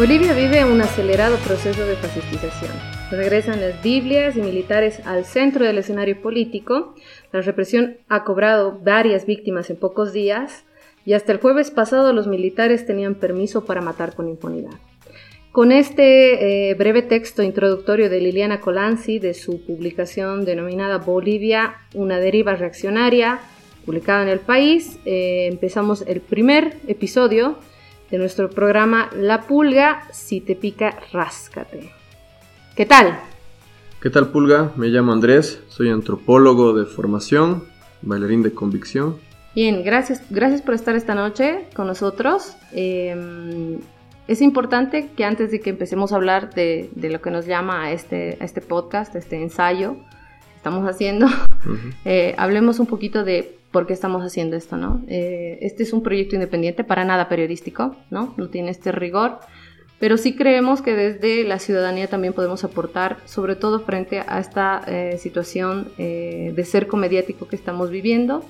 Bolivia vive un acelerado proceso de fascistización. Regresan las Biblias y militares al centro del escenario político. La represión ha cobrado varias víctimas en pocos días y hasta el jueves pasado los militares tenían permiso para matar con impunidad. Con este eh, breve texto introductorio de Liliana Colanzi de su publicación denominada Bolivia, una deriva reaccionaria, publicada en el país, eh, empezamos el primer episodio de nuestro programa La Pulga, si te pica, ráscate. ¿Qué tal? ¿Qué tal Pulga? Me llamo Andrés, soy antropólogo de formación, bailarín de convicción. Bien, gracias, gracias por estar esta noche con nosotros. Em, es importante que antes de que empecemos a hablar de, lo que nos llama a este, a este podcast, a este ensayo que estamos haciendo, eh, hablemos un poquito de por qué estamos haciendo esto, ¿no? Eh, este es un proyecto independiente, para nada periodístico, ¿no? No tiene este rigor, pero sí creemos que desde la ciudadanía también podemos aportar, sobre todo frente a esta eh, situación eh, de cerco mediático que estamos viviendo,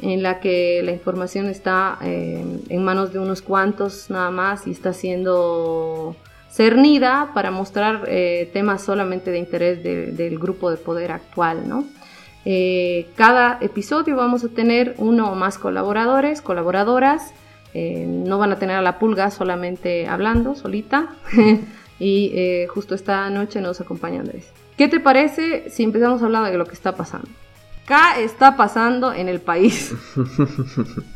en la que la información está en manos de unos cuantos nada más y está siendo cernida para mostrar temas solamente de interés del grupo de poder actual, ¿no? Eh, cada episodio vamos a tener uno o más colaboradores, colaboradoras. Eh, no van a tener a la pulga solamente hablando, solita. y eh, justo esta noche nos acompaña Andrés. ¿Qué te parece si empezamos a hablar de lo que está pasando? ¿Qué está pasando en el país?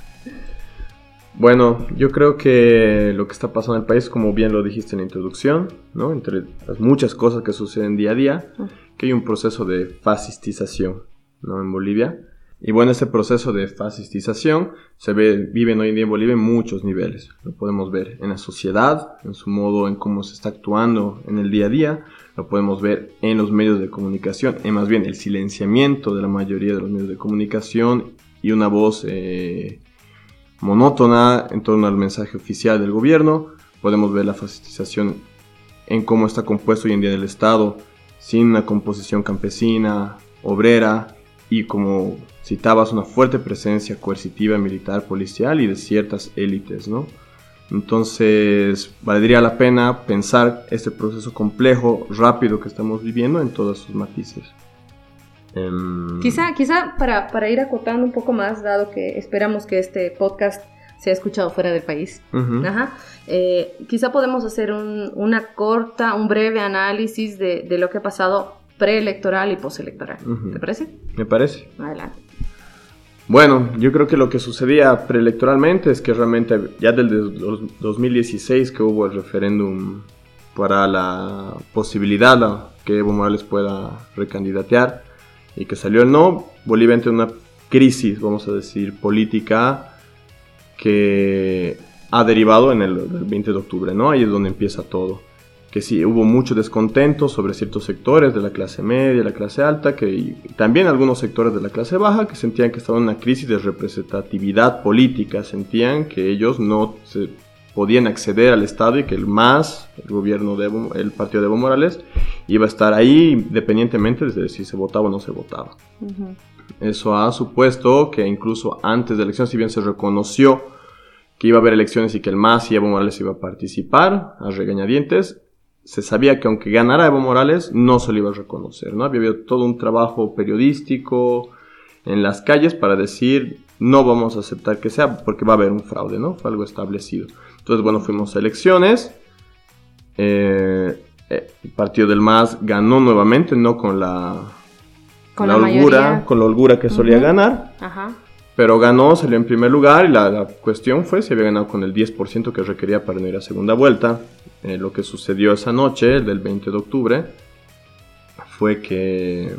Bueno, yo creo que lo que está pasando en el país, como bien lo dijiste en la introducción, ¿no? entre las muchas cosas que suceden día a día, ah. que hay un proceso de fascistización. ¿No? en Bolivia. Y bueno, este proceso de fascistización se ve, hoy en día en Bolivia en muchos niveles. Lo podemos ver en la sociedad, en su modo, en cómo se está actuando en el día a día. Lo podemos ver en los medios de comunicación, en más bien el silenciamiento de la mayoría de los medios de comunicación y una voz eh, monótona en torno al mensaje oficial del gobierno. Podemos ver la fascistización en cómo está compuesto hoy en día el Estado, sin una composición campesina, obrera, y como citabas, una fuerte presencia coercitiva militar, policial y de ciertas élites, ¿no? Entonces, valdría la pena pensar este proceso complejo, rápido que estamos viviendo en todos sus matices. Em, quizá, quizá para, para, ir acotando un poco más, dado que esperamos que este podcast sea escuchado fuera del país, eh, quizá podemos hacer un, una corta, un breve análisis de, de lo que ha pasado preelectoral y postelectoral. ¿Te parece? Me parece. Adelante. Bueno, yo creo que lo que sucedía preelectoralmente es que realmente ya del 2016 que hubo el referéndum para la posibilidad de que Evo Morales pueda recandidatear y que salió el no, Bolivia entra en una crisis, vamos a decir, política que ha derivado en el, el 20 de octubre, ¿no? Ahí es donde empieza todo que sí hubo mucho descontento sobre ciertos sectores de la clase media, la clase alta, que y también algunos sectores de la clase baja que sentían que estaban en una crisis de representatividad política, sentían que ellos no se podían acceder al Estado y que el MAS, el gobierno de el partido de Evo Morales, iba a estar ahí independientemente de si se votaba o no se votaba. Eso ha supuesto que incluso antes de elecciones, si bien se reconoció que iba a haber elecciones y que el MAS y Evo Morales iba a participar a regañadientes, se sabía que aunque ganara Evo Morales, no se le iba a reconocer, ¿no? Había habido todo un trabajo periodístico en las calles para decir, no vamos a aceptar que sea, porque va a haber un fraude, ¿no? Fue algo establecido. Entonces, bueno, fuimos a elecciones. Eh, eh, el partido del MAS ganó nuevamente, no con la, con la, holgura, con la holgura que solía ganar. Ajá. Pero ganó, salió en primer lugar y la, cuestión fue si había ganado con el 10% que requería para no ir a segunda vuelta. Eh, lo que sucedió esa noche, el del 20 de octubre, fue que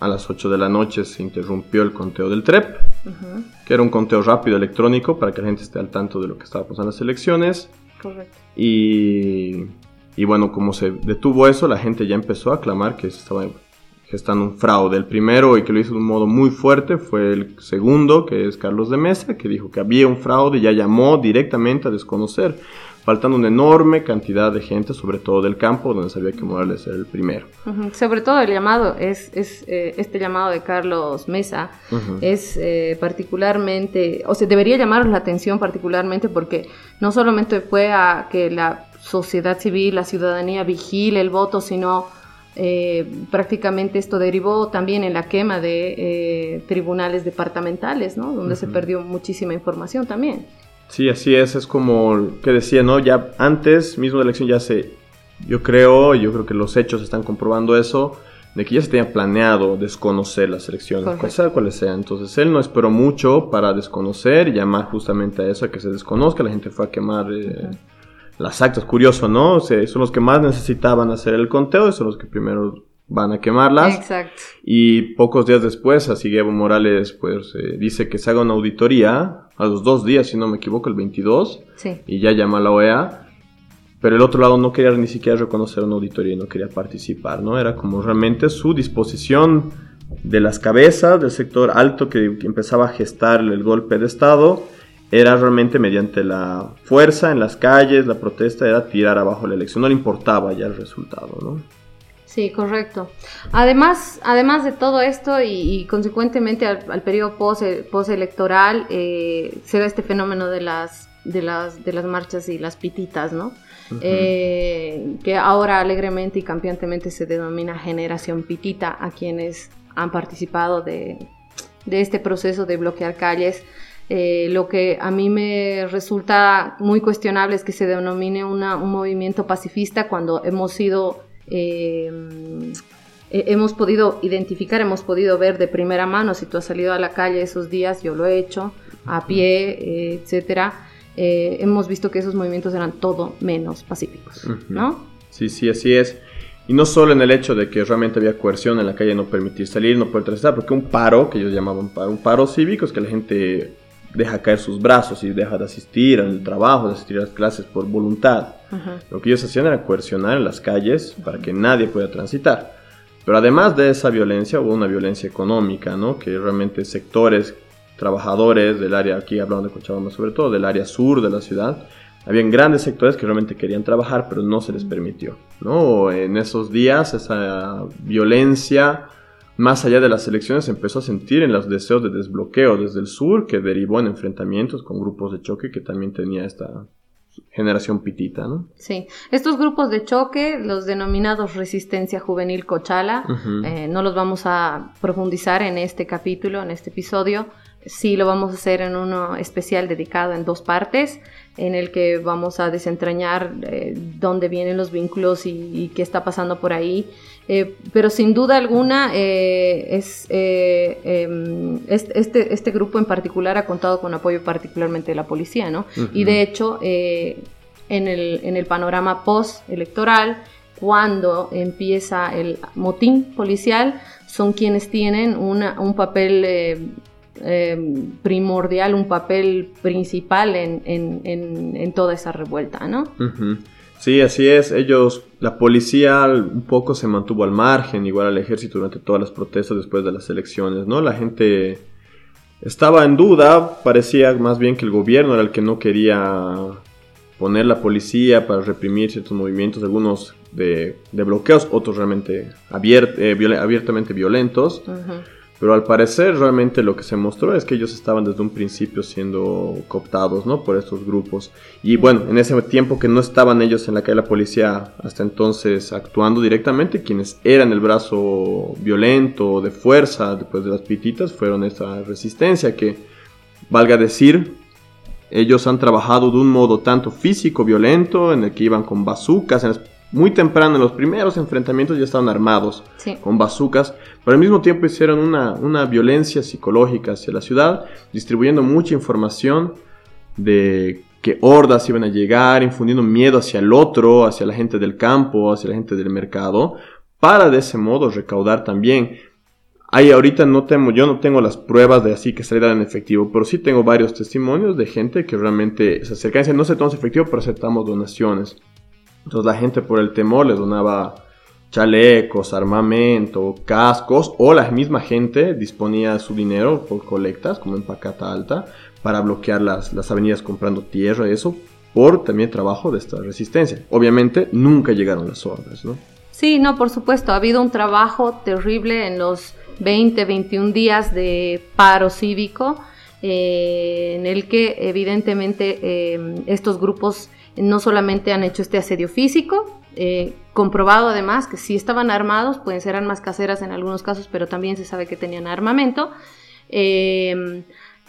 a las 8 de la noche se interrumpió el conteo del TREP, que era un conteo rápido electrónico para que la gente esté al tanto de lo que estaba pasando en las elecciones. Correcto. Y, y bueno, como se detuvo eso, la gente ya empezó a clamar que se estaba gestando un fraude. El primero y que lo hizo de un modo muy fuerte fue el segundo, que es Carlos de Mesa, que dijo que había un fraude y ya llamó directamente a desconocer, faltando una enorme cantidad de gente, sobre todo del campo, donde sabía que Morales era el primero. Sobre todo el llamado, es, es eh, este llamado de Carlos Mesa, es eh, particularmente, o sea, debería llamaros la atención particularmente porque no solamente fue a que la sociedad civil, la ciudadanía vigile el voto, sino eh, prácticamente esto derivó también en la quema de eh, tribunales departamentales, ¿no? Donde se perdió muchísima información también. Sí, así es, es como que decía, ¿no? Ya antes mismo de la elección ya se, yo creo, yo creo que los hechos están comprobando eso, de que ya se tenía planeado desconocer las elecciones, cual cuáles sean. Entonces él no esperó mucho para desconocer y llamar justamente a eso, a que se desconozca, la gente fue a quemar... Eh, las actas. Curioso, ¿no? O sea, son los que más necesitaban hacer el conteo y son los que primero van a quemarlas. Exacto. Y pocos días después, así Evo Morales pues eh, dice que se haga una auditoría a los dos días, si no me equivoco, el 22. Sí. Y ya llama a la OEA. Pero el otro lado no quería ni siquiera reconocer una auditoría y no quería participar, ¿no? Era como realmente su disposición de las cabezas del sector alto que empezaba a gestar el golpe de Estado era realmente mediante la fuerza en las calles, la protesta era tirar abajo la elección, no le importaba ya el resultado, ¿no? Sí, correcto. Además, además de todo esto y, consecuentemente al, periodo post, postelectoral eh, se da este fenómeno de las, de, las, de las marchas y las pititas, ¿no? Eh, que ahora alegremente y campeantemente se denomina generación pitita a quienes han participado de, de este proceso de bloquear calles eh, lo que a mí me resulta muy cuestionable es que se denomine un movimiento pacifista cuando hemos sido, eh, hemos podido identificar, hemos podido ver de primera mano, si tú has salido a la calle esos días, yo lo he hecho, a pie, eh, etcétera, hemos visto que esos movimientos eran todo menos pacíficos, ¿no? Sí, sí, así es. Y no solo en el hecho de que realmente había coerción en la calle, no permitir salir, no poder transitar, porque un paro, que ellos llamaban paro, un paro cívico, es que la gente deja caer sus brazos y deja de asistir al trabajo, de asistir a las clases por voluntad. Lo que ellos hacían era coercionar en las calles para que nadie pueda transitar. Pero además de esa violencia hubo una violencia económica, ¿no? Que realmente sectores trabajadores del área, aquí hablando de Cochabamba sobre todo, del área sur de la ciudad, habían grandes sectores que realmente querían trabajar, pero no se les permitió, ¿no? En esos días esa violencia más allá de las elecciones, empezó a sentir en los deseos de desbloqueo desde el sur, que derivó en enfrentamientos con grupos de choque que también tenía esta generación pitita, ¿no? Sí, estos grupos de choque, los denominados Resistencia Juvenil Cochala, eh, no los vamos a profundizar en este capítulo, en este episodio, sí lo vamos a hacer en uno especial dedicado en dos partes en el que vamos a desentrañar eh, dónde vienen los vínculos y, qué está pasando por ahí. Eh, pero sin duda alguna, eh, es, em, este, este grupo en particular ha contado con apoyo particularmente de la policía, ¿no? Y de hecho, en el, en, el, panorama post-electoral, cuando empieza el motín policial, son quienes tienen una, un papel eh, primordial, un papel principal en, toda esa revuelta, ¿no? Sí, así es. Ellos, la policía un poco se mantuvo al margen, igual al ejército durante todas las protestas después de las elecciones, ¿no? La gente estaba en duda, parecía más bien que el gobierno era el que no quería poner la policía para reprimir ciertos movimientos, algunos de, bloqueos, otros realmente eh, abiertamente violentos. Pero al parecer realmente lo que se mostró es que ellos estaban desde un principio siendo cooptados, ¿no? Por estos grupos. Y bueno, en ese tiempo que no estaban ellos en la calle de la policía hasta entonces actuando directamente, quienes eran el brazo violento de fuerza después de las pititas fueron esta resistencia que, valga decir, ellos han trabajado de un modo tanto físico violento, en el que iban con bazucas, en muy temprano, en los primeros enfrentamientos ya estaban armados con bazucas, pero al mismo tiempo hicieron una, una, violencia psicológica hacia la ciudad, distribuyendo mucha información de que hordas iban a llegar, infundiendo miedo hacia el otro, hacia la gente del campo, hacia la gente del mercado, para de ese modo recaudar también. Ahí ahorita no tengo, yo no tengo las pruebas de así que salieran en efectivo, pero sí tengo varios testimonios de gente que realmente se acercan y no se tomamos efectivo, pero aceptamos donaciones. Entonces la gente por el temor les donaba chalecos, armamento, cascos, o la misma gente disponía su dinero por colectas, como en Pacata Alta, para bloquear las, las avenidas comprando tierra y eso, por también trabajo de esta resistencia. Obviamente nunca llegaron las órdenes, ¿no? Sí, no, por supuesto, ha habido un trabajo terrible en los 20, 21 días de paro cívico, eh, en el que evidentemente eh, estos grupos no solamente han hecho este asedio físico, eh, comprobado además que sí estaban armados, pueden ser armas caseras en algunos casos, pero también se sabe que tenían armamento.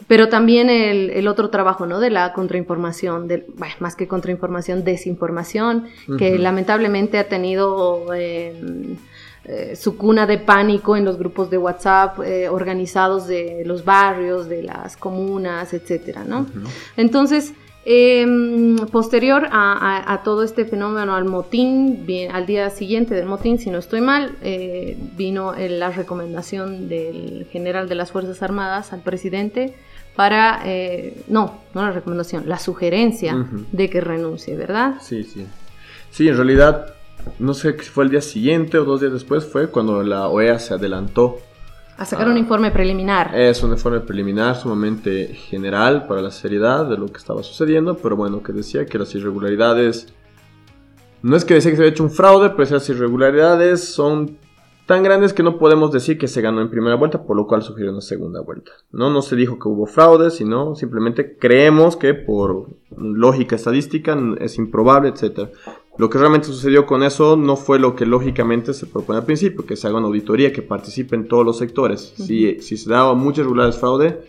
Pero también el, otro trabajo, ¿no? De la contrainformación, de, más que contrainformación, desinformación, que lamentablemente ha tenido eh, su cuna de pánico en los grupos de WhatsApp organizados de los barrios, de las comunas, etcétera, ¿no? Entonces, Em, posterior a, todo este fenómeno, al motín, al día siguiente del motín, si no estoy mal, eh, vino la recomendación del general de las Fuerzas Armadas al presidente para, eh, no, no la recomendación, la sugerencia de que renuncie, ¿verdad? Sí, sí. Sí, en realidad, no sé si fue el día siguiente o dos días después, fue cuando la OEA se adelantó a sacar un informe preliminar. Es un informe preliminar sumamente general para la seriedad de lo que estaba sucediendo, pero bueno, que decía que las irregularidades... No es que decía que se había hecho un fraude, pero esas irregularidades son tan grandes que no podemos decir que se ganó en primera vuelta, por lo cual sugirió una segunda vuelta. No, no se dijo que hubo fraude, sino simplemente creemos que por lógica estadística es improbable, etc. Lo que realmente sucedió con eso no fue lo que lógicamente se propone al principio, que se haga una auditoría, que participen todos los sectores. si, si, se daba muchas regularidades fraude,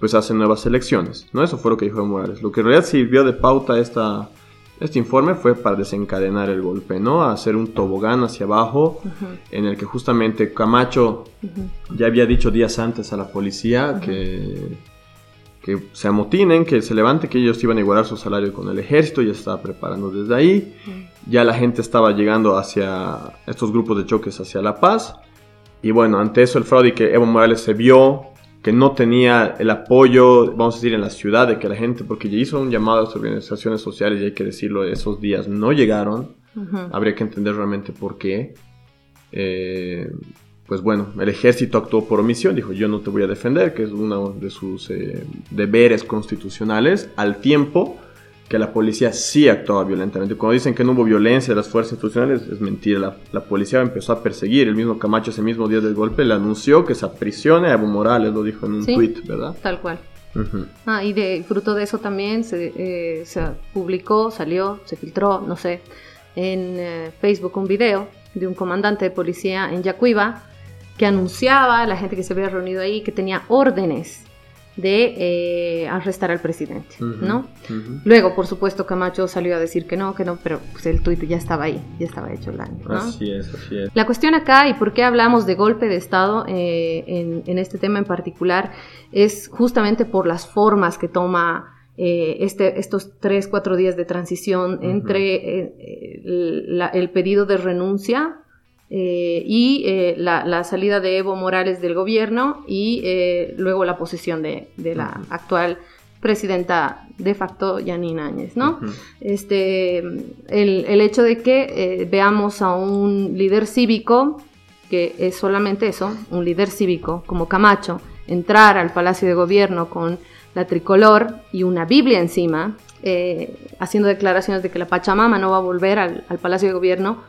pues hacen nuevas elecciones. ¿no? Eso fue lo que dijo Morales. Lo que en realidad sirvió de pauta esta, este informe fue para desencadenar el golpe, ¿no? hacer un tobogán hacia abajo, en el que justamente Camacho ya había dicho días antes a la policía que que se amotinen, que se levante, que ellos iban a igualar su salario con el ejército, ya estaba preparando desde ahí, ya la gente estaba llegando hacia estos grupos de choques hacia La Paz, y bueno, ante eso el fraude y que Evo Morales se vio que no tenía el apoyo, vamos a decir, en la ciudad, de que la gente, porque ya hizo un llamado a las organizaciones sociales, y hay que decirlo, esos días no llegaron, habría que entender realmente por qué. Eh, pues bueno, el ejército actuó por omisión, dijo yo no te voy a defender, que es uno de sus eh, deberes constitucionales, al tiempo que la policía sí actuaba violentamente. Cuando dicen que no hubo violencia de las fuerzas institucionales, es mentira, la, policía empezó a perseguir, el mismo Camacho ese mismo día del golpe le anunció que se aprisione a Evo Morales, lo dijo en un tweet, ¿verdad? Tal cual. Ah, y de fruto de eso también se, eh, se, publicó, salió, se filtró, no sé, en eh, Facebook un video de un comandante de policía en Yacuiba que anunciaba la gente que se había reunido ahí que tenía órdenes de eh, arrestar al presidente, ¿no? Luego, por supuesto, Camacho salió a decir que no, que no, pero pues, el tuit ya estaba ahí, ya estaba hecho el daño, ¿no? Así es, así es. La cuestión acá, y por qué hablamos de golpe de Estado eh, en, este tema en particular, es justamente por las formas que toma eh, este, estos tres, cuatro días de transición entre el pedido de renuncia eh, y eh, la, salida de Evo Morales del gobierno y eh, luego la posesión de, la actual presidenta de facto, Yanina Áñez, ¿no? este, el, hecho de que veamos a un líder cívico, que es solamente eso, un líder cívico como Camacho, entrar al Palacio de Gobierno con la tricolor y una Biblia encima, haciendo declaraciones de que la Pachamama no va a volver al Palacio de Gobierno,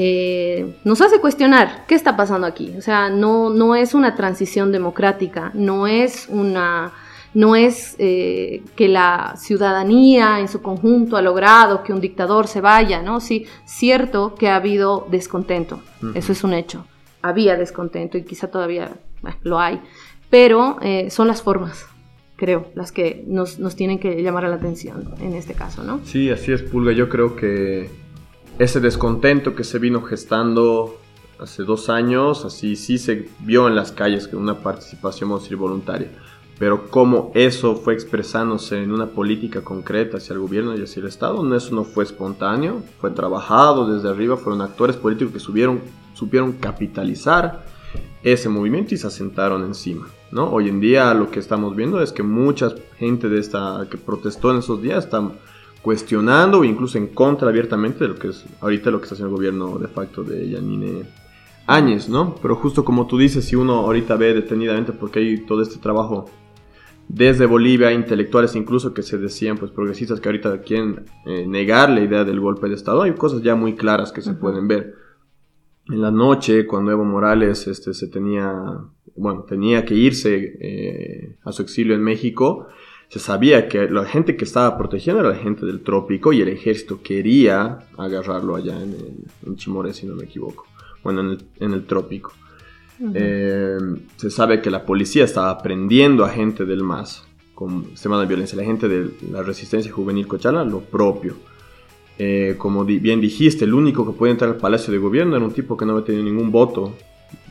eh, nos hace cuestionar qué está pasando aquí. O sea, no, no es una transición democrática, no es una no es eh, que la ciudadanía en su conjunto ha logrado que un dictador se vaya, ¿no? Sí, cierto que ha habido descontento, eso es un hecho. Había descontento y quizá todavía lo hay, pero eh, son las formas, creo, las que nos, nos tienen que llamar a la atención en este caso, ¿no? Sí, así es, Pulga. Yo creo que ese descontento que se vino gestando hace dos años, así sí se vio en las calles que una participación, vamos a voluntaria. Pero cómo eso fue expresándose en una política concreta hacia el gobierno y hacia el Estado, eso no fue espontáneo, fue trabajado desde arriba, fueron actores políticos que subieron, supieron capitalizar ese movimiento y se asentaron encima. ¿no? Hoy en día lo que estamos viendo es que mucha gente de esta que protestó en esos días está cuestionando o incluso en contra abiertamente de lo que es ahorita lo que está haciendo el gobierno de facto de Yanine Áñez, ¿no? Pero justo como tú dices, si uno ahorita ve detenidamente porque hay todo este trabajo desde Bolivia, intelectuales incluso que se decían pues progresistas que ahorita quieren eh, negar la idea del golpe de Estado, hay cosas ya muy claras que se pueden ver. En la noche, cuando Evo Morales este, se tenía, bueno, tenía que irse eh, a su exilio en México, se sabía que la gente que estaba protegiendo era la gente del trópico y el ejército quería agarrarlo allá en, en Chimore, si no me equivoco, bueno, en el, en el trópico. Eh, se sabe que la policía estaba prendiendo a gente del MAS con sistema de violencia, la gente de la resistencia juvenil Cochala, lo propio. Eh, como bien dijiste, el único que puede entrar al Palacio de Gobierno era un tipo que no había tenido ningún voto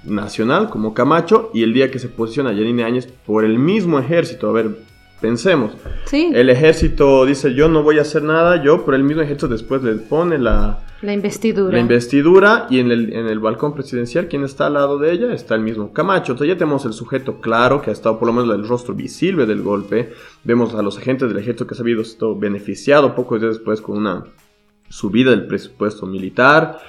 nacional, como Camacho, y el día que se posiciona Yanine Áñez por el mismo ejército, a ver, pensemos, sí. el ejército dice yo no voy a hacer nada, yo, pero el mismo ejército después le pone la, la investidura. La investidura y en el, en el balcón presidencial, ¿quién está al lado de ella? Está el mismo Camacho. Entonces ya tenemos el sujeto claro que ha estado por lo menos el rostro visible del golpe. Vemos a los agentes del ejército que se ha visto beneficiado pocos días después con una subida del presupuesto militar.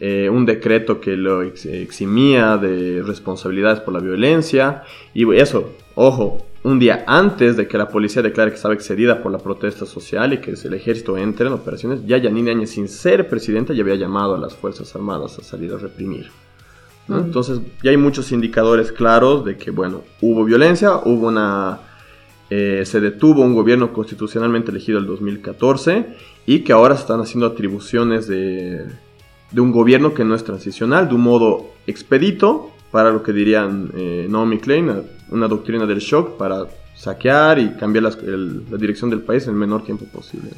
Eh, un decreto que lo eximía de responsabilidades por la violencia. Y eso, ojo, un día antes de que la policía declare que estaba excedida por la protesta social y que el ejército entre en operaciones, ya Yanine Áñez, sin ser presidenta, ya había llamado a las Fuerzas Armadas a salir a reprimir. Entonces, ya hay muchos indicadores claros de que, bueno, hubo violencia, hubo una... Eh, se detuvo un gobierno constitucionalmente elegido el 2014 y que ahora se están haciendo atribuciones de, de un gobierno que no es transicional, de un modo expedito, para lo que dirían eh, Naomi Klein, una doctrina del shock para saquear y cambiar la dirección del país en el menor tiempo posible.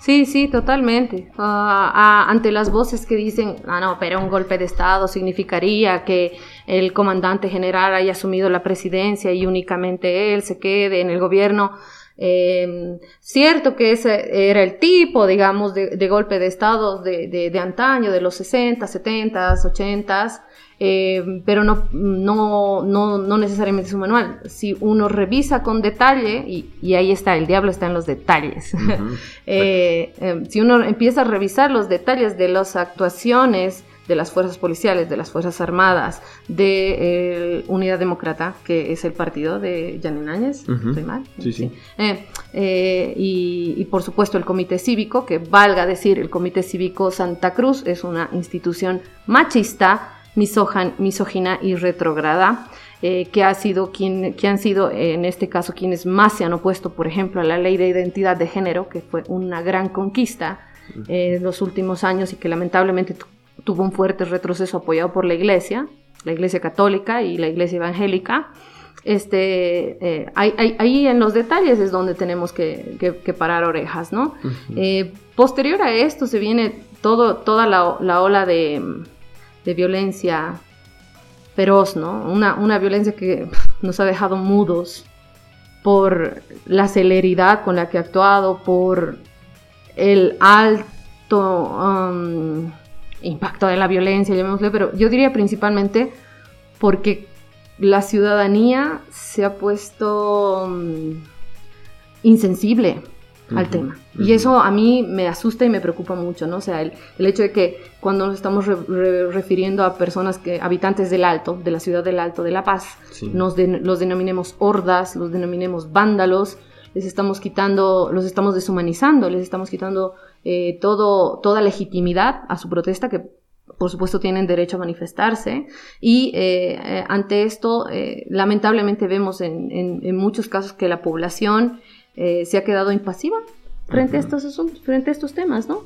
Sí, sí, totalmente. Ah, ante las voces que dicen, ah, no, pero un golpe de Estado significaría que el comandante general haya asumido la presidencia y únicamente él se quede en el gobierno. Eh, cierto que ese era el tipo, digamos, de, golpe de Estado de, de, de, antaño, de los 60, 70, 80, eh, pero no, no, no, no, necesariamente es un manual. Si uno revisa con detalle, y, y ahí está, el diablo está en los detalles, eh, eh, si uno empieza a revisar los detalles de las actuaciones de las fuerzas policiales, de las fuerzas armadas, de Unidad Demócrata, que es el partido de Janine Áñez, ¿estoy mal? Sí, sí. y, y, por supuesto el Comité Cívico, que valga decir, el Comité Cívico Santa Cruz es una institución machista, misógina y retrograda, eh, que, ha sido quien, que han sido en este caso quienes más se han opuesto, por ejemplo, a la ley de identidad de género, que fue una gran conquista eh, en los últimos años y que lamentablemente tuvo un fuerte retroceso apoyado por la Iglesia, la Iglesia Católica y la Iglesia Evangélica. Este, eh, ahí, en los detalles es donde tenemos que, parar orejas, ¿no? posterior a esto se viene todo, toda la ola de, de violencia feroz, ¿no? Una, una violencia que nos ha dejado mudos por la celeridad con la que ha actuado, por el alto um, impacto de la violencia, llamémosle, pero yo diría principalmente porque la ciudadanía se ha puesto um, insensible al tema. Y eso a mí me asusta y me preocupa mucho, ¿no? O sea, el, hecho de que cuando nos estamos refiriendo a personas que, habitantes del Alto, de la ciudad del Alto, de La Paz, nos los denominemos hordas, los denominemos vándalos, les estamos quitando, los estamos deshumanizando, les estamos quitando eh, todo, toda legitimidad a su protesta que por supuesto tienen derecho a manifestarse. Y eh, eh, ante esto lamentablemente vemos en, en, muchos casos que la población eh, se ha quedado impasiva frente a estos asuntos, frente a estos temas, ¿no?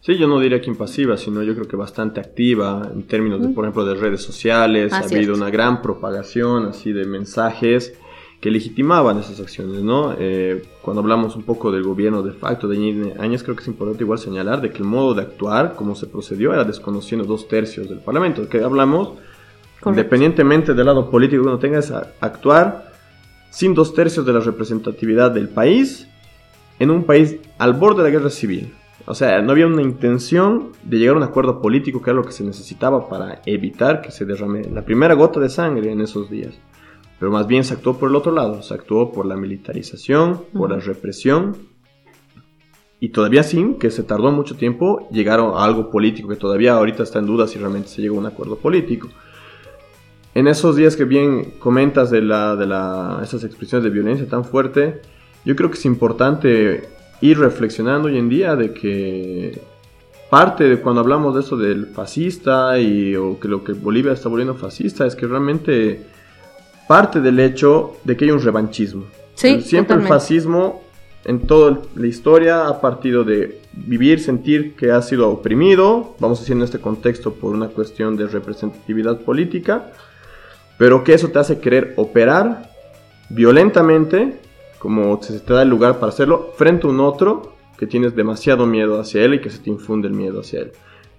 Sí, yo no diría que impasiva, sino yo creo que bastante activa en términos, de, por ejemplo, de redes sociales. Ah, ha habido una gran propagación así de mensajes que legitimaban esas acciones, ¿no? Eh, cuando hablamos un poco del gobierno de facto de años, creo que es importante igual señalar de que el modo de actuar, como se procedió, era desconociendo dos tercios del Parlamento. Que hablamos, independientemente del lado político que uno tenga, es actuar sin dos tercios de la representatividad del país, en un país al borde de la guerra civil. O sea, no había una intención de llegar a un acuerdo político que era lo que se necesitaba para evitar que se derrame la primera gota de sangre en esos días. Pero más bien se actuó por el otro lado, se actuó por la militarización, por la represión, y todavía sin que se tardó mucho tiempo llegar a algo político que todavía ahorita está en duda si realmente se llegó a un acuerdo político. En esos días que bien comentas de, la, de la, esas expresiones de violencia tan fuerte, yo creo que es importante ir reflexionando hoy en día de que parte de cuando hablamos de eso del fascista y o que lo que Bolivia está volviendo fascista es que realmente parte del hecho de que hay un revanchismo. Sí, siempre el fascismo en toda la historia ha partido de vivir, sentir que ha sido oprimido, vamos a decir en este contexto por una cuestión de representatividad política, pero que eso te hace querer operar violentamente, como se te da el lugar para hacerlo, frente a un otro que tienes demasiado miedo hacia él y que se te infunde el miedo hacia él.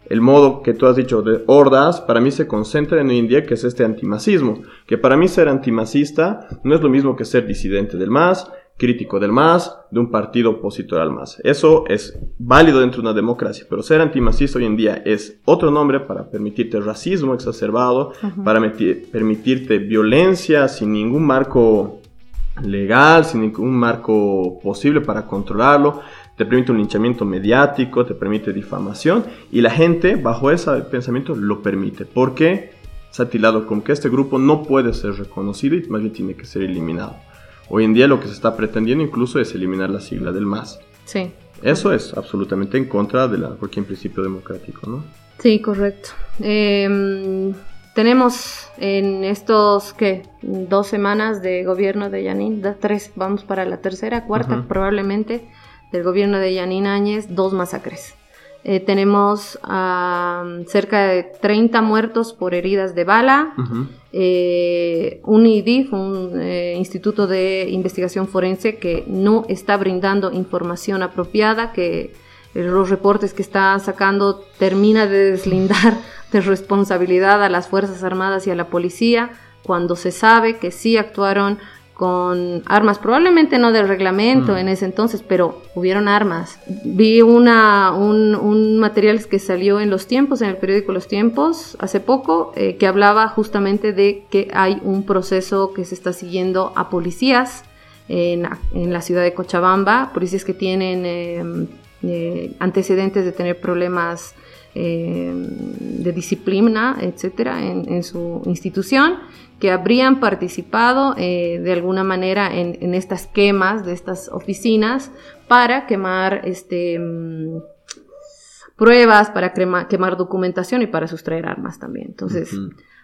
El modo que tú has dicho de hordas, para mí se concentra en hoy en día, que es este antimasismo. Que para mí ser antimasista no es lo mismo que ser disidente del MAS, crítico del MAS, de un partido opositor al MAS. Eso es válido dentro de una democracia, pero ser antimacista hoy en día es otro nombre para permitirte racismo exacerbado, para permitirte violencia sin ningún marco legal, sin ningún marco posible para controlarlo, te permite un linchamiento mediático, te permite difamación y la gente bajo ese pensamiento lo permite. ¿Por qué? Se ha tilado con que este grupo no puede ser reconocido y más bien tiene que ser eliminado. Hoy en día lo que se está pretendiendo incluso es eliminar la sigla del MAS. Sí. Eso es absolutamente en contra de la, cualquier principio democrático, ¿no? Sí, correcto. Em, tenemos en estos, ¿qué? Dos semanas de gobierno de Yanin, tres, vamos para la tercera, cuarta probablemente, del gobierno de Yanin Áñez, dos masacres. Eh, tenemos cerca de 30 muertos por heridas de bala. Eh, un IDIF, un eh, Instituto de Investigación Forense, que no está brindando información apropiada, que los reportes que está sacando termina de deslindar de responsabilidad a las Fuerzas Armadas y a la policía, cuando se sabe que sí actuaron con armas, probablemente no del reglamento mm. en ese entonces, pero hubieron armas. Vi una, un, material que salió en Los Tiempos, en el periódico Los Tiempos, hace poco, eh, que hablaba justamente de que hay un proceso que se está siguiendo a policías en, la ciudad de Cochabamba, policías que tienen em, eh, antecedentes de tener problemas em, de disciplina, etcétera, en su institución que habrían participado eh, de alguna manera en, estas quemas de estas oficinas para quemar este, mm, pruebas, para quemar documentación y para sustraer armas también. Entonces,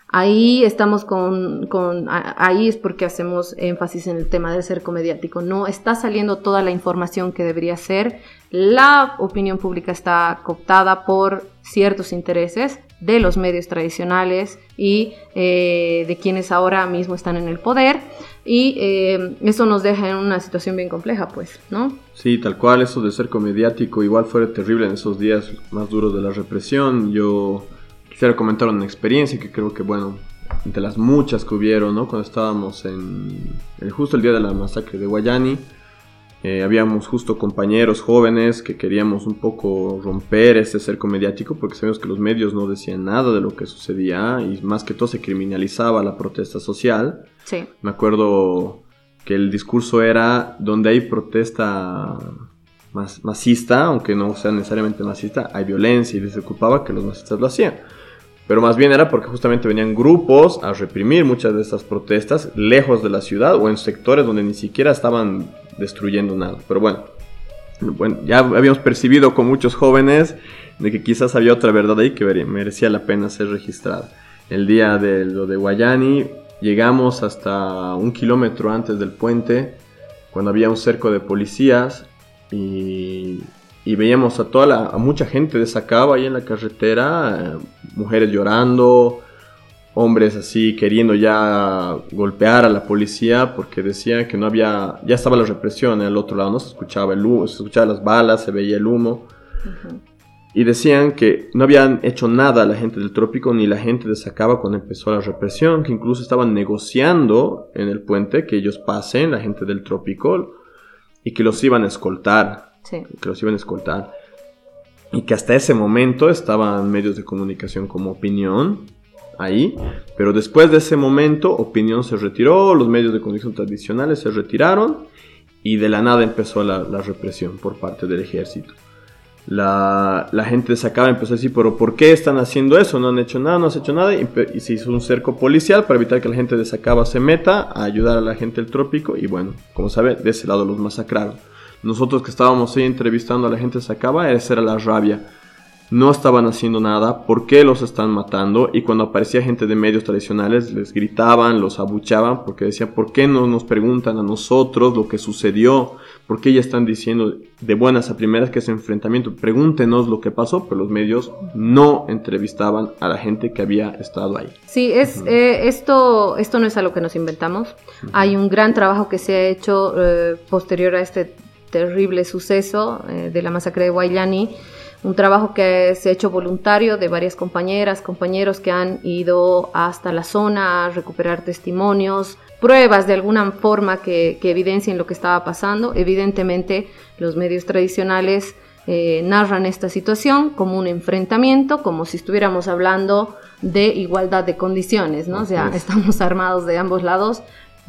ahí estamos con, con, ahí es porque hacemos énfasis en el tema del cerco mediático. No está saliendo toda la información que debería ser. La opinión pública está cooptada por ciertos intereses de los medios tradicionales y eh, de quienes ahora mismo están en el poder. Y eh, eso nos deja en una situación bien compleja, pues, ¿no? Sí, tal cual, eso de cerco mediático igual fue terrible en esos días más duros de la represión. Yo quisiera comentar una experiencia que creo que, bueno, entre las muchas que hubieron, ¿no? Cuando estábamos en el, justo el día de la masacre de Guayani, eh, habíamos justo compañeros jóvenes que queríamos un poco romper ese cerco mediático porque sabíamos que los medios no decían nada de lo que sucedía y más que todo se criminalizaba la protesta social. Sí. Me acuerdo que el discurso era donde hay protesta masista, aunque no sea necesariamente masista, hay violencia y se ocupaba que los masistas lo hacían. Pero más bien era porque justamente venían grupos a reprimir muchas de estas protestas lejos de la ciudad o en sectores donde ni siquiera estaban destruyendo nada. Pero bueno, ya habíamos percibido con muchos jóvenes de que quizás había otra verdad ahí que merecía la pena ser registrada. El día de lo de Guayani llegamos hasta un kilómetro antes del puente, cuando había un cerco de policías y, veíamos a toda la, a mucha gente de esa cava ahí en la carretera, eh, mujeres llorando, hombres así queriendo ya golpear a la policía porque decían que no había, ya estaba la represión en el otro lado, no se escuchaba el humo, se escuchaban las balas, se veía el humo. Y decían que no habían hecho nada la gente del trópico ni la gente de Sacaba cuando empezó la represión, que incluso estaban negociando en el puente que ellos pasen, la gente del trópico, y que los iban a escoltar. Que los iban a escoltar. Y que hasta ese momento estaban medios de comunicación como opinión ahí, pero después de ese momento Opinión se retiró, los medios de comunicación tradicionales se retiraron y de la nada empezó la, represión por parte del ejército. La, gente de Sacaba empezó a decir, pero ¿por qué están haciendo eso? No han hecho nada, no han hecho nada. Y, se hizo un cerco policial para evitar que la gente de Sacaba se meta a ayudar a la gente del trópico. Y bueno, como sabe, de ese lado los masacraron. Nosotros que estábamos ahí entrevistando a la gente Sacaba, esa era la rabia no estaban haciendo nada, por qué los están matando y cuando aparecía gente de medios tradicionales les gritaban, los abuchaban porque decían, ¿por qué no nos preguntan a nosotros lo que sucedió? ¿Por qué ya están diciendo de buenas a primeras que ese enfrentamiento? Pregúntenos lo que pasó, pero los medios no entrevistaban a la gente que había estado ahí. Sí, es, eh, esto, esto no es algo que nos inventamos. Hay un gran trabajo que se ha hecho eh, posterior a este terrible suceso eh, de la masacre de Guayani un trabajo que se ha hecho voluntario de varias compañeras, compañeros que han ido hasta la zona a recuperar testimonios, pruebas de alguna forma que, evidencien lo que estaba pasando. Evidentemente los medios tradicionales eh, narran esta situación como un enfrentamiento, como si estuviéramos hablando de igualdad de condiciones, ¿no? O sea, estamos armados de ambos lados,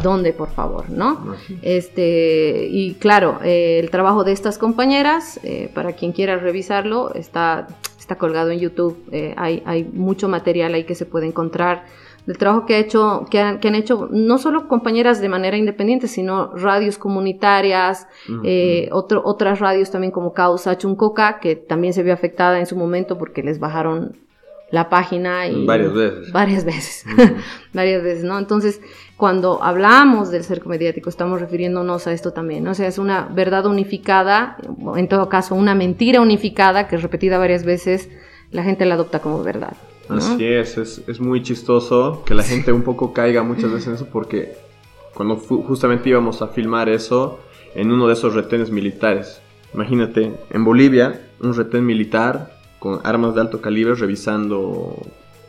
¿Dónde, por favor? ¿no? Este, y claro, eh, el trabajo de estas compañeras, eh, para quien quiera revisarlo, está, está colgado en YouTube. Eh, hay, hay, mucho material ahí que se puede encontrar del trabajo que, ha hecho, que, han, que han hecho no solo compañeras de manera independiente, sino radios comunitarias, otro, otras radios también como Causa Chuncoca, que también se vio afectada en su momento porque les bajaron la página y varias veces. Varias veces, varias veces, ¿no? Entonces, cuando hablamos del cerco mediático, estamos refiriéndonos a esto también, ¿no? O sea, es una verdad unificada, en todo caso, una mentira unificada que repetida varias veces, la gente la adopta como verdad. Así es, es, es, muy chistoso que la gente un poco caiga muchas veces en eso porque cuando justamente íbamos a filmar eso en uno de esos retenes militares, imagínate, en Bolivia, un retén militar con armas de alto calibre revisando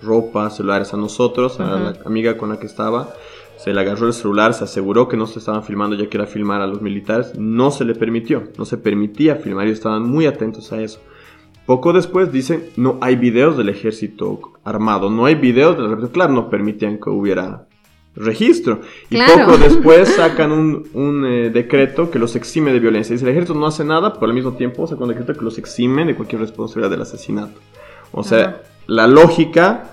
ropa, celulares a nosotros, a la amiga con la que estaba. Se le agarró el celular, se aseguró que no se estaban filmando ya que era filmar a los militares. No se le permitió, no se permitía filmar y estaban muy atentos a eso. Poco después dicen, no hay videos del ejército armado, no hay videos de la Claro, no permitían que hubiera registro. Y poco después sacan un, eh, decreto que los exime de violencia. Dice, el ejército no hace nada, pero al mismo tiempo saca un decreto que los exime de cualquier responsabilidad del asesinato. O sea, la lógica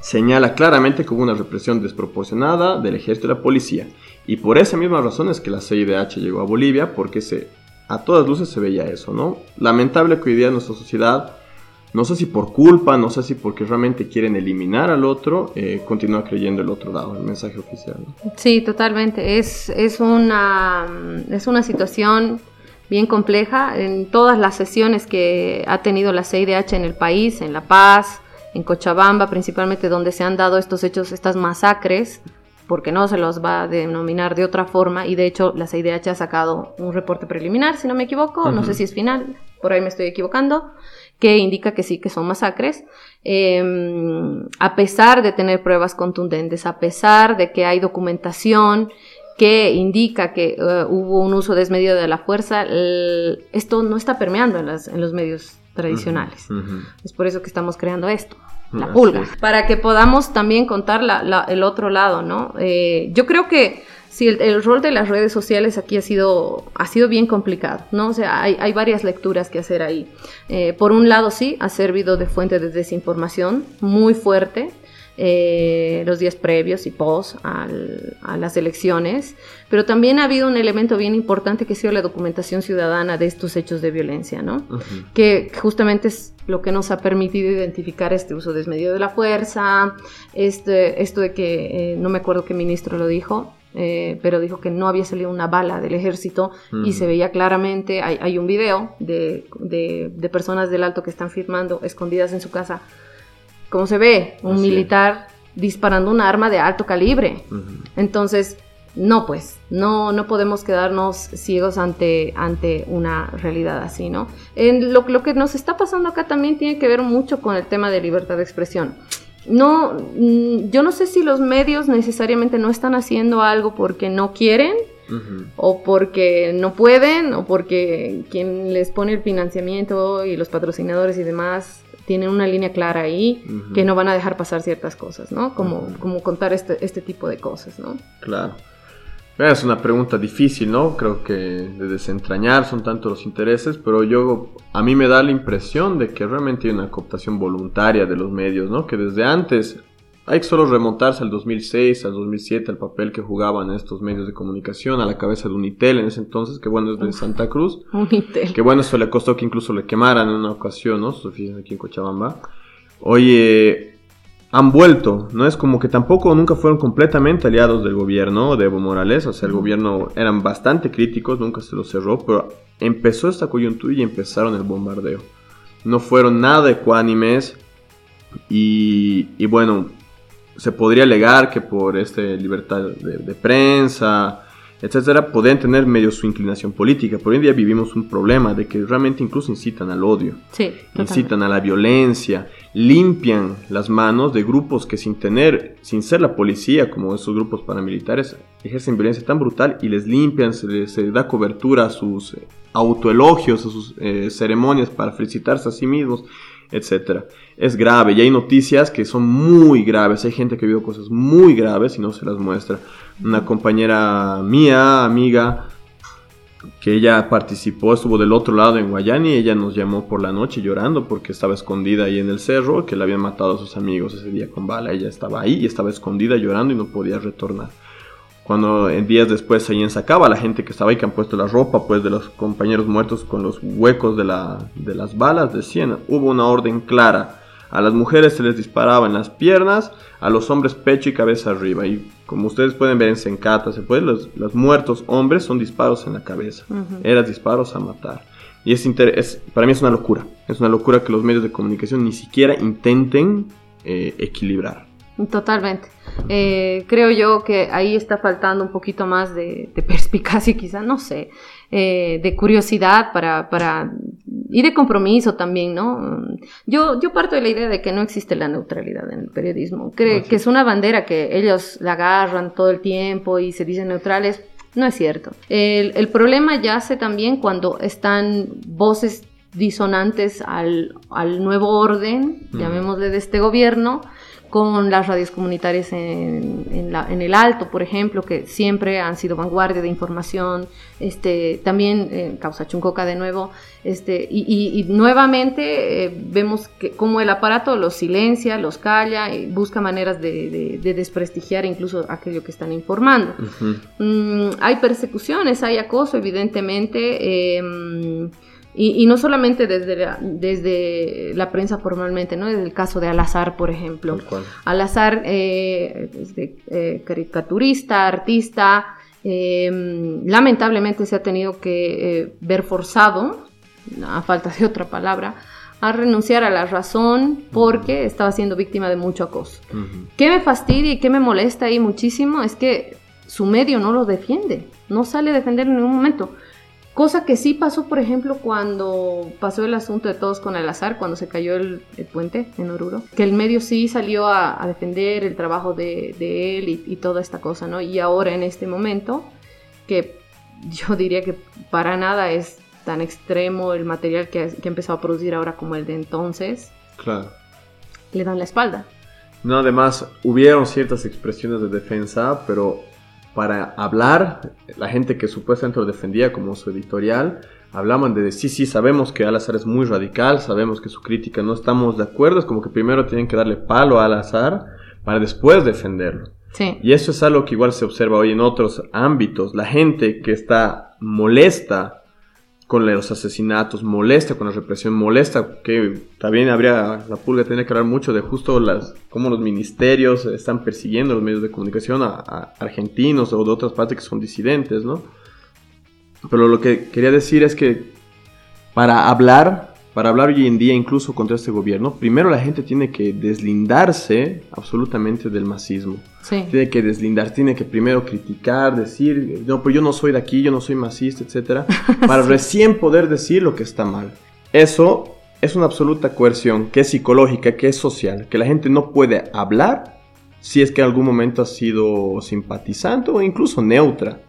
señala claramente que hubo una represión desproporcionada del ejército y la policía. Y por esa misma razón es que la CIDH llegó a Bolivia, porque se, a todas luces se veía eso, ¿no? Lamentable que hoy día en nuestra sociedad no sé si por culpa, no sé si porque realmente quieren eliminar al otro, eh, continúa creyendo el otro lado, el mensaje oficial. Sí, totalmente. Es, es, una, es una situación bien compleja. En todas las sesiones que ha tenido la CIDH en el país, en La Paz, en Cochabamba, principalmente donde se han dado estos hechos, estas masacres, porque no se los va a denominar de otra forma, y de hecho la CIDH ha sacado un reporte preliminar, si no me equivoco, no sé si es final, por ahí me estoy equivocando, que indica que sí, que son masacres, em, a pesar de tener pruebas contundentes, a pesar de que hay documentación que indica que eh, hubo un uso desmedido de la fuerza, esto no está permeando en, las, en los medios tradicionales. Es por eso que estamos creando esto la pulga, para que podamos también contar el otro lado, ¿no? Eh, yo creo que Sí, el, rol de las redes sociales aquí ha sido, ha sido bien complicado, ¿no? O sea, hay, varias lecturas que hacer ahí. Eh, por un lado, sí, ha servido de fuente de desinformación muy fuerte, eh, los días previos y post a las elecciones, pero también ha habido un elemento bien importante que ha sido la documentación ciudadana de estos hechos de violencia, ¿no? Que justamente es lo que nos ha permitido identificar este uso desmedido de la fuerza, este, esto de que, eh, no me acuerdo qué ministro lo dijo, eh, pero dijo que no había salido una bala del ejército y se veía claramente, hay, un video de, de, personas del alto que están firmando escondidas en su casa, como se ve un militar disparando un arma de alto calibre. Entonces, no pues, no, no podemos quedarnos ciegos ante, ante una realidad así, ¿no? En lo, lo que nos está pasando acá también tiene que ver mucho con el tema de libertad de expresión no, mm, yo no sé si los medios necesariamente no están haciendo algo porque no quieren o porque no pueden o porque quien les pone el financiamiento y los patrocinadores y demás tienen una línea clara ahí que no van a dejar pasar ciertas cosas, ¿no? Como, como contar este, este tipo de cosas, ¿no? Claro. Es una pregunta difícil, ¿no? Creo que de desentrañar son tantos los intereses, pero yo a mí me da la impresión de que realmente hay una cooptación voluntaria de los medios, ¿no? Que desde antes hay que solo remontarse al 2006, al 2007, al papel que jugaban estos medios de comunicación, a la cabeza de Unitel en ese entonces, que bueno, es de Santa Cruz. Unitel. Que bueno, eso le costó que incluso le quemaran en una ocasión, ¿no? Sus oficinas aquí en Cochabamba. Oye, han vuelto, ¿no? Es como que tampoco nunca fueron completamente aliados del gobierno de Evo Morales, o sea, el gobierno eran bastante críticos, nunca se lo cerró, pero empezó esta coyuntura y empezaron el bombardeo. No fueron nada ecuánimes y, y bueno, se podría alegar que por este libertad de, prensa, etcétera, pueden tener medio su inclinación política. Por hoy en día vivimos un problema de que realmente incluso incitan al odio, incitan a la violencia, limpian las manos de grupos que sin tener, sin ser la policía, como esos grupos paramilitares, ejercen violencia tan brutal y les limpian, se les da cobertura a sus autoelogios, a sus eh, ceremonias para felicitarse a sí mismos etcétera. Es grave y hay noticias que son muy graves. Hay gente que vivido cosas muy graves y no se las muestra. Una compañera mía, amiga, que ella participó, estuvo del otro lado en Guayani, y ella nos llamó por la noche llorando porque estaba escondida ahí en el cerro, que le habían matado a sus amigos ese día con bala. Ella estaba ahí y estaba escondida llorando y no podía retornar. Cuando en días después se ensacaba la gente que estaba ahí, que han puesto la ropa pues de los compañeros muertos con los huecos de, la, de las balas, decían, hubo una orden clara. A las mujeres se les disparaba en las piernas, a los hombres pecho y cabeza arriba. Y como ustedes pueden ver en Sencata, se puede, los, los muertos hombres son disparos en la cabeza. Eran disparos a matar. Y es, es, para mí es una locura. Es una locura que los medios de comunicación ni siquiera intenten eh, equilibrar. Totalmente. Eh, creo yo que ahí está faltando un poquito más de, perspicacia, quizá, no sé, eh, de curiosidad para, para, y de compromiso también, ¿no? Yo, yo parto de la idea de que no existe la neutralidad en el periodismo. Creo que es una bandera que ellos la agarran todo el tiempo y se dicen neutrales. No es cierto. El, el problema yace también cuando están voces disonantes al, al nuevo orden, llamémosle de este gobierno, con las radios comunitarias en, el Alto, por ejemplo, que siempre han sido vanguardia de información, este, también en Causa Chuncoca de nuevo, este, y, nuevamente eh, vemos que como el aparato los silencia, los calla, y busca maneras de, desprestigiar incluso aquello que están informando. Mm, hay persecuciones, hay acoso, evidentemente. Em, y, no solamente desde la, desde la prensa formalmente, ¿no? Desde el caso de Alazar, por ejemplo. Alazar, eh, eh, caricaturista, artista, em, lamentablemente se ha tenido que eh, ver forzado, a falta de otra palabra, a renunciar a la razón porque estaba siendo víctima de mucho acoso. ¿Qué me fastidia y qué me molesta ahí muchísimo? Es que su medio no lo defiende, no sale a defender en ningún momento. Cosa que sí pasó, por ejemplo, cuando pasó el asunto de todos con el azar, cuando se cayó el, puente en Oruro, que el medio sí salió a, defender el trabajo de, él y, toda esta cosa, ¿no? Y ahora en este momento, que yo diría que para nada es tan extremo el material que, que ha empezado a producir ahora como el de entonces, claro. le dan la espalda. No, además, hubieron ciertas expresiones de defensa, pero para hablar, la gente que supuestamente lo defendía como su editorial, hablaban de sí, sí, sabemos que Al-Azhar es muy radical, sabemos que su crítica no estamos de acuerdo, es como que primero tienen que darle palo a Al-Azhar para después defenderlo. Sí. Y eso es algo que igual se observa hoy en otros ámbitos. La gente que está molesta con los asesinatos, molesta con la represión, molesta que también habría, la pulga tiene que hablar mucho de justo las, cómo los ministerios están persiguiendo los medios de comunicación a, argentinos o de otras partes que son disidentes, ¿no? Pero lo que quería decir es que para hablar para hablar hoy en día incluso contra este gobierno, primero la gente tiene que deslindarse absolutamente del masismo. Tiene que deslindar, tiene que primero criticar, decir, no, pues yo no soy de aquí, yo no soy masista, etc. Para recién poder decir lo que está mal. Eso es una absoluta coerción, que es psicológica, que es social, que la gente no puede hablar si es que en algún momento ha sido simpatizante o incluso neutra.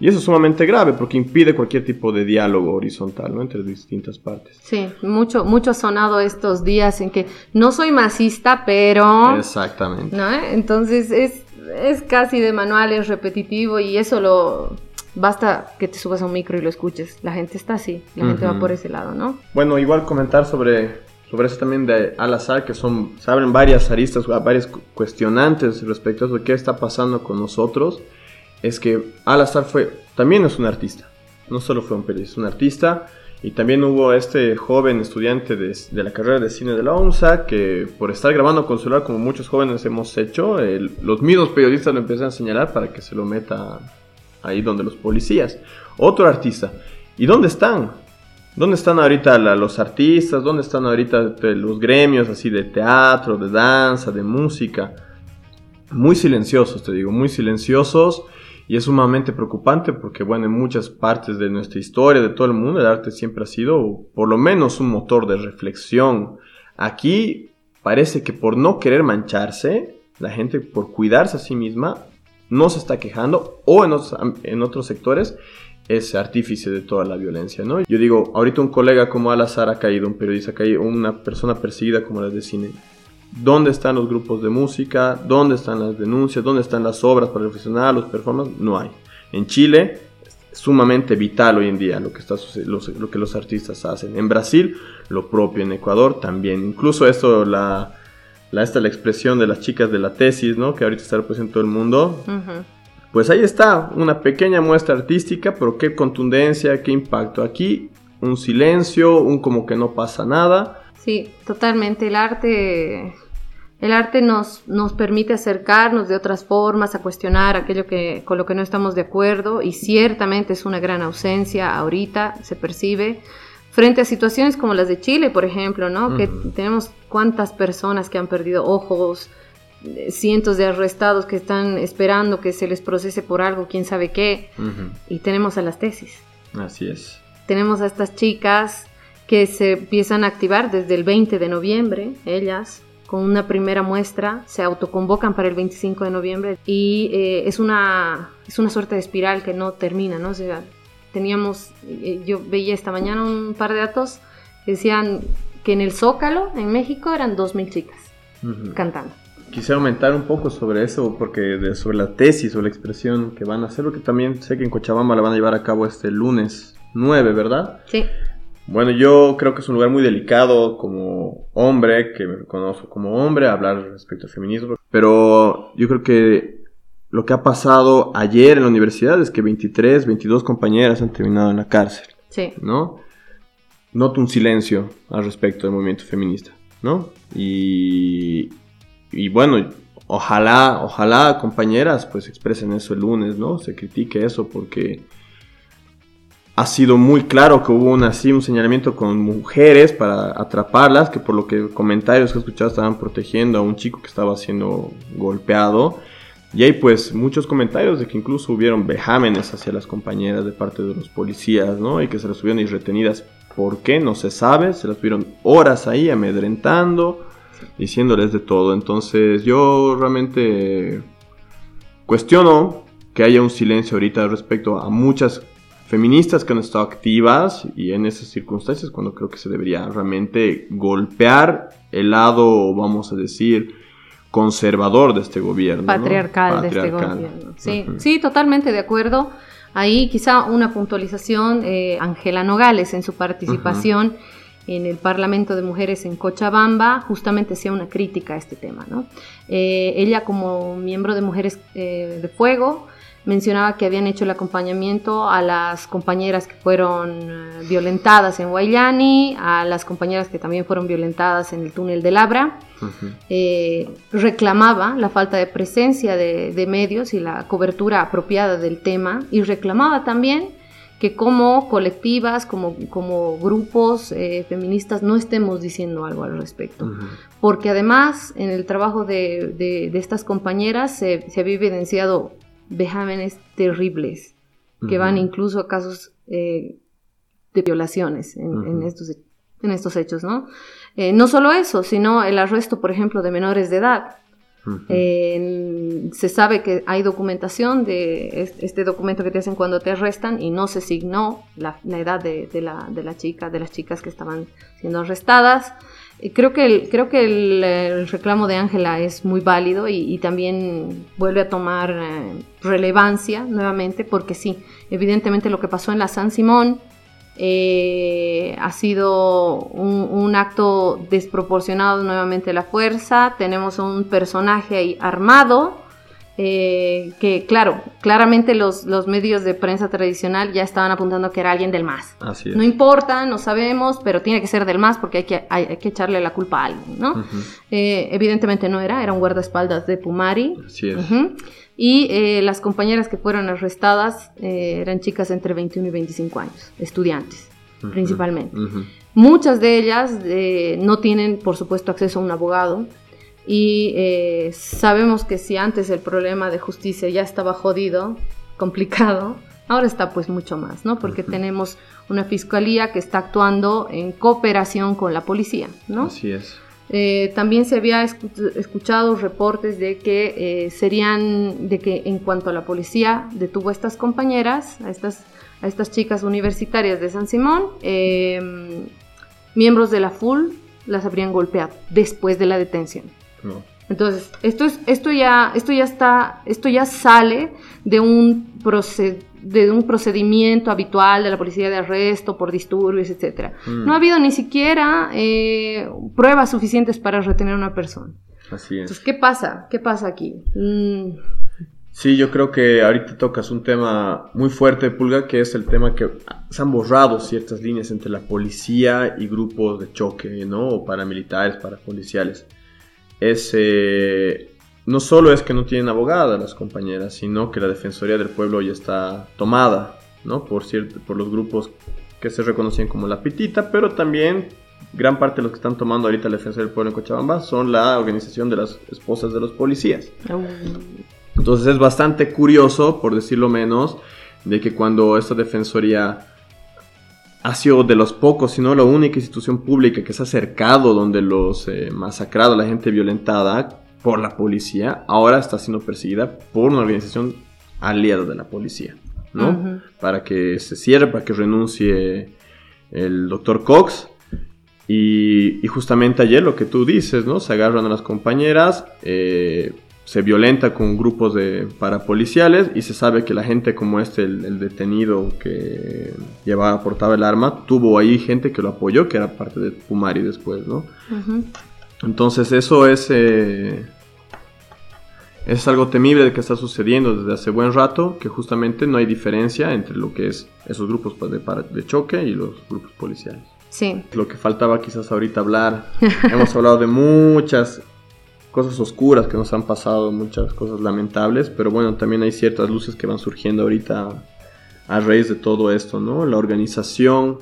Y eso es sumamente grave porque impide cualquier tipo de diálogo horizontal ¿no? entre distintas partes. Sí, mucho, mucho sonado estos días en que no soy masista, pero... Exactamente. ¿no? Entonces es, es casi de manual, es repetitivo y eso lo... Basta que te subas a un micro y lo escuches. La gente está así, la gente va por ese lado, ¿no? Bueno, igual comentar sobre sobre eso también de al azar, que son, se abren varias aristas, varias cuestionantes respecto a eso, qué está pasando con nosotros, es que al azar fue, también es un artista, no solo fue un periodista, es un artista, y también hubo este joven estudiante de, la carrera de cine de la ONSA que por estar grabando con celular como muchos jóvenes hemos hecho, los mismos periodistas lo empiezan a señalar para que se lo meta ahí donde los policías. Otro artista. ¿Y dónde están? ¿Dónde están ahorita los artistas? ¿Dónde están ahorita los gremios así de teatro, de danza, de música? Muy silenciosos, te digo, muy silenciosos. Y es sumamente preocupante porque, bueno, en muchas partes de nuestra historia, de todo el mundo, el arte siempre ha sido por lo menos un motor de reflexión. Aquí parece que por no querer mancharse, la gente por cuidarse a sí misma, no se está quejando o en otros, sectores es artífice de toda la violencia, ¿no? Yo digo, ahorita un colega como Al-Azhar ha caído, un periodista ha caído, una persona perseguida como la de cine. ¿Dónde están los grupos de música? ¿Dónde están las denuncias? ¿Dónde están las obras para reflexionar, los performances? No hay. En Chile es sumamente vital hoy en día lo que, está, lo que los artistas hacen. En Brasil, lo propio. En Ecuador también. Incluso esto, la, la, esta, la expresión de las chicas de la tesis, ¿no? Que ahorita está representando todo el mundo. Pues ahí está, una pequeña muestra artística, pero qué contundencia, qué impacto. Aquí un silencio, un como que no pasa nada. Sí, totalmente. El arte, el arte nos, nos permite acercarnos de otras formas a cuestionar aquello que, con lo que no estamos de acuerdo y ciertamente es una gran ausencia ahorita, se percibe frente a situaciones como las de Chile, por ejemplo, ¿no? Que tenemos cuántas personas que han perdido ojos, cientos de arrestados que están esperando que se les procese por algo, quién sabe qué, y tenemos a las tesis. Así es. Tenemos a estas chicas que se empiezan a activar desde el 20 de noviembre, ellas, con una primera muestra, se autoconvocan para el 25 de noviembre y eh, es, una, es una suerte de espiral que no termina, ¿no? O sea, teníamos, eh, yo veía esta mañana un par de datos que decían que en el Zócalo, en México, eran 2.000 chicas cantando. Quisiera aumentar un poco sobre eso, porque sobre la tesis o la expresión que van a hacer, porque también sé que en Cochabamba la van a llevar a cabo este lunes 9, ¿verdad? Sí. Bueno, yo creo que es un lugar muy delicado como hombre, que me reconozco como hombre, hablar respecto al feminismo, pero yo creo que lo que ha pasado ayer en la universidad es que 23, 22 compañeras han terminado en la cárcel. Sí. ¿No? Noto un silencio al respecto del movimiento feminista, ¿no? Y, y bueno, ojalá, ojalá compañeras pues expresen eso el lunes, ¿no? Se critique eso porque ha sido muy claro que hubo un, así, un señalamiento con mujeres para atraparlas, que por lo que comentarios que he escuchado estaban protegiendo a un chico que estaba siendo golpeado. Y hay pues muchos comentarios de que incluso hubieron vejámenes hacia las compañeras de parte de los policías, ¿no? Y que se las tuvieron y retenidas. ¿Por qué? No se sabe. Se las tuvieron horas ahí amedrentando diciéndoles de todo. Entonces yo realmente cuestiono que haya un silencio ahorita respecto a muchas feministas que han estado activas y en esas circunstancias cuando creo que se debería realmente golpear el lado, vamos a decir, conservador de este gobierno. Patriarcal, de este gobierno. Sí, sí, totalmente de acuerdo. Ahí quizá una puntualización, eh, Angela Nogales en su participación en el Parlamento de Mujeres en Cochabamba, justamente hacía una crítica a este tema. ¿no? Eh, ella como miembro de Mujeres eh, de Fuego mencionaba que habían hecho el acompañamiento a las compañeras que fueron eh, violentadas en Guayani, a las compañeras que también fueron violentadas en el túnel de Labra. reclamaba la falta de presencia de, de medios y la cobertura apropiada del tema y reclamaba también que como colectivas, como, como grupos eh, feministas no estemos diciendo algo al respecto. Porque además en el trabajo de, de, estas compañeras se, se, había evidenciado vejámenes terribles que van incluso a casos eh, de violaciones en, en, estos, en estos hechos, ¿no? Eh, no solo eso, sino el arresto, por ejemplo, de menores de edad se sabe que hay documentación de este documento que te hacen cuando te arrestan y no se signó la, edad de, la, chica, de las chicas que estaban siendo arrestadas. Creo que el, creo que el, reclamo de Ángela es muy válido y, también vuelve a tomar eh, relevancia nuevamente porque sí, evidentemente lo que pasó en la San Simón Eh, ha sido un, acto desproporcionado nuevamente la fuerza. Tenemos un personaje ahí armado. Eh, que claro, claramente los, los, medios de prensa tradicional ya estaban apuntando que era alguien del MAS. No importa, no sabemos, pero tiene que ser del MAS porque hay que, hay, que echarle la culpa a alguien, ¿no? Eh, evidentemente no era, era un guardaespaldas de Pumari. Así es. Y eh, las compañeras que fueron arrestadas eh, eran chicas entre 21 y 25 años, estudiantes principalmente. Muchas de ellas eh, no tienen, por supuesto, acceso a un abogado. Y sabemos que si antes el problema de justicia ya estaba jodido, complicado, ahora está pues mucho más, ¿no? Porque tenemos una fiscalía que está actuando en cooperación con la policía, ¿no? Así es. Eh, también se había escuchado reportes de que eh, serían, de que en cuanto a la policía detuvo a estas compañeras, a estas, a estas chicas universitarias de San Simón, eh, miembros de la FUL las habrían golpeado después de la detención. Entonces, esto, es, esto, ya, esto ya está, esto ya sale de un procedimiento de un procedimiento habitual de la policía de arresto por disturbios, etc. Mm. No ha habido ni siquiera eh, pruebas suficientes para retener a una persona. Así es. Entonces, ¿qué pasa? ¿Qué pasa aquí? Mm. Sí, yo creo que ahorita tocas un tema muy fuerte, Pulga, que es el tema que se han borrado ciertas líneas entre la policía y grupos de choque, ¿no? O paramilitares, parapoliciales. Es eh, no solo es que no tienen abogada las compañeras, sino que la Defensoría del Pueblo ya está tomada, ¿no? Por, cierto, por los grupos que se reconocían como la pitita, pero también gran parte de los que están tomando ahorita la Defensoría del Pueblo en Cochabamba son la organización de las esposas de los policías. Entonces es bastante curioso, por decirlo menos, de que cuando esta Defensoría ha sido de los pocos, si no la única institución pública que se ha acercado donde los eh, masacrado, la gente violentada, por la policía, ahora está siendo perseguida por una organización aliada de la policía, ¿no? Para que se cierre, para que renuncie el doctor Cox. Y, justamente ayer lo que tú dices, ¿no? Se agarran a las compañeras, eh, se violenta con grupos de parapoliciales y se sabe que la gente como este, el, detenido que llevaba, portaba el arma, tuvo ahí gente que lo apoyó, que era parte de Pumari después, ¿no? Entonces eso es... Eh, es algo temible que está sucediendo desde hace buen rato, que justamente no hay diferencia entre lo que es esos grupos de, de choque y los grupos policiales. Sí. Lo que faltaba quizás ahorita hablar, hemos hablado de muchas cosas oscuras que nos han pasado, muchas cosas lamentables, pero bueno, también hay ciertas luces que van surgiendo ahorita a raíz de todo esto, ¿no? La organización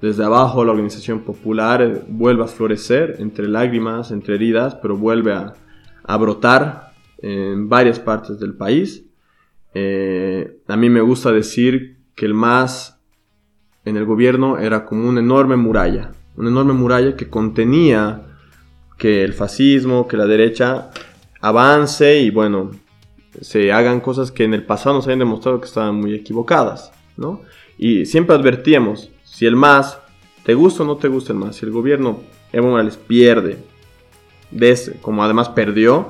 desde abajo, la organización popular eh, vuelve a florecer entre lágrimas, entre heridas, pero vuelve a, brotar en varias partes del país. Eh, a mí me gusta decir que el MAS en el gobierno era como una enorme muralla, una enorme muralla que contenía que el fascismo, que la derecha avance y bueno, se hagan cosas que en el pasado nos habían demostrado que estaban muy equivocadas, ¿no? Y siempre advertíamos, si el MAS, te gusta o no te gusta el MAS, si el gobierno Evo Morales pierde, ese, como además perdió,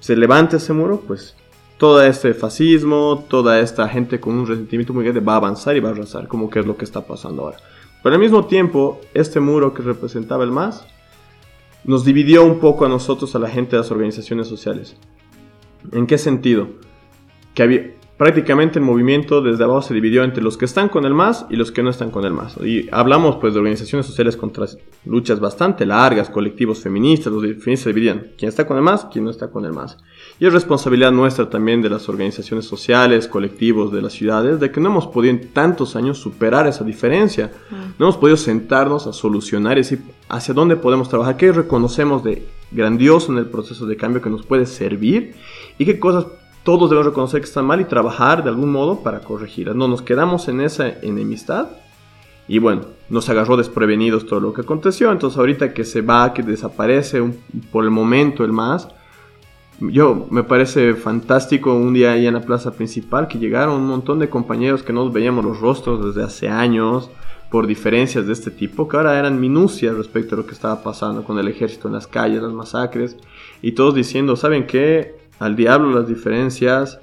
se levanta ese muro, pues todo este fascismo, toda esta gente con un resentimiento muy grande va a avanzar y va a arrasar, como que es lo que está pasando ahora. Pero al mismo tiempo, este muro que representaba el MAS nos dividió un poco a nosotros, a la gente de las organizaciones sociales. ¿En qué sentido? Que había, prácticamente el movimiento desde abajo se dividió entre los que están con el MAS y los que no están con el MAS. Y hablamos pues de organizaciones sociales contra luchas bastante largas, colectivos feministas, los feministas se dividían quién está con el MAS, quién no está con el MAS. Y es responsabilidad nuestra también de las organizaciones sociales, colectivos de las ciudades, de que no hemos podido en tantos años superar esa diferencia. Mm. No hemos podido sentarnos a solucionar y decir hacia dónde podemos trabajar, qué reconocemos de grandioso en el proceso de cambio que nos puede servir y qué cosas todos debemos reconocer que están mal y trabajar de algún modo para corregirlas. No nos quedamos en esa enemistad y bueno, nos agarró desprevenidos todo lo que aconteció. Entonces ahorita que se va, que desaparece por el momento el más, yo me parece fantástico un día ahí en la plaza principal que llegaron un montón de compañeros que nos veíamos los rostros desde hace años por diferencias de este tipo, que ahora eran minucias respecto a lo que estaba pasando con el ejército en las calles, las masacres, y todos diciendo, ¿saben qué? Al diablo las diferencias.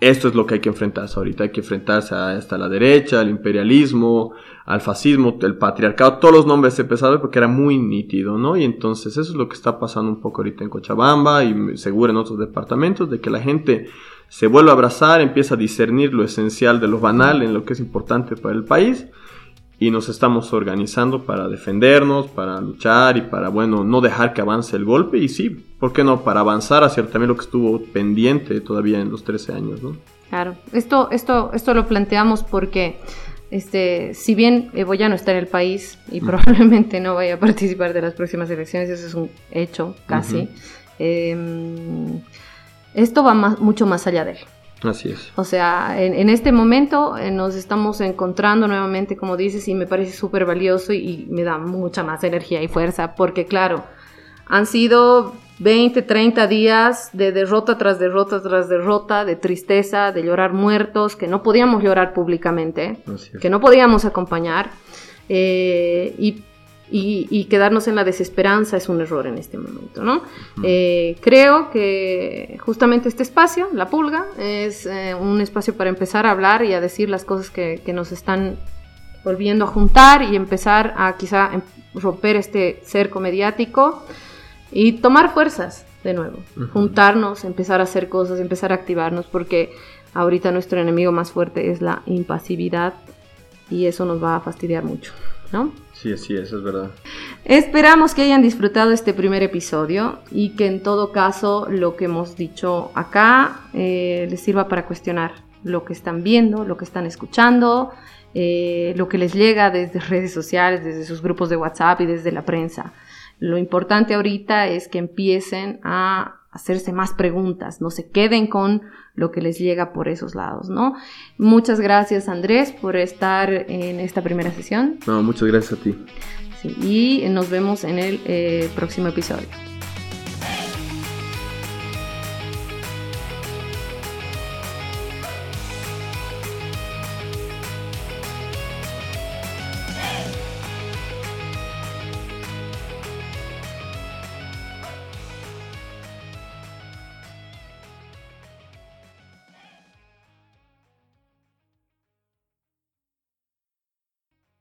esto es lo que hay que enfrentarse ahorita. Hay que enfrentarse a, hasta la derecha, al imperialismo, al fascismo, el patriarcado, todos los nombres se empezaron porque era muy nítido, ¿no? Y entonces eso es lo que está pasando un poco ahorita en Cochabamba y seguro en otros departamentos, de que la gente se vuelve a abrazar, empieza a discernir lo esencial de lo banal en lo que es importante para el país y nos estamos organizando para defendernos, para luchar y para, bueno, no dejar que avance el golpe y sí, ¿por qué no? Para avanzar hacia también lo que estuvo pendiente todavía en los 13 años, ¿no? Claro, esto, esto, esto lo planteamos porque, este, si bien Evo ya no está en el país y probablemente no vaya a participar de las próximas elecciones, eso es un hecho casi, em, esto va mucho más allá de él. Así es. O sea, en, este momento eh, nos estamos encontrando nuevamente, como dices, y me parece súper valioso y, me da mucha más energía y fuerza, porque claro, han sido 20, 30 días de derrota tras derrota tras derrota, de tristeza, de llorar muertos, que no podíamos llorar públicamente, que no podíamos acompañar. Eh, y y, quedarnos en la desesperanza es un error en este momento, ¿no? Eh, creo que justamente este espacio, la pulga, es eh, un espacio para empezar a hablar y a decir las cosas que, nos están volviendo a juntar y empezar a quizá em, romper este cerco mediático y tomar fuerzas de nuevo, juntarnos, empezar a hacer cosas, empezar a activarnos, porque ahorita nuestro enemigo más fuerte es la impasividad y eso nos va a fastidiar mucho, ¿no? Sí, sí, eso es verdad. Esperamos que hayan disfrutado este primer episodio y que en todo caso lo que hemos dicho acá eh, les sirva para cuestionar lo que están viendo, lo que están escuchando, eh, lo que les llega desde redes sociales, desde sus grupos de WhatsApp y desde la prensa. Lo importante ahorita es que empiecen a hacerse más preguntas, no se queden con lo que les llega por esos lados, ¿no? Muchas gracias Andrés por estar en esta primera sesión. No, muchas gracias a ti. y nos vemos en el eh, próximo episodio.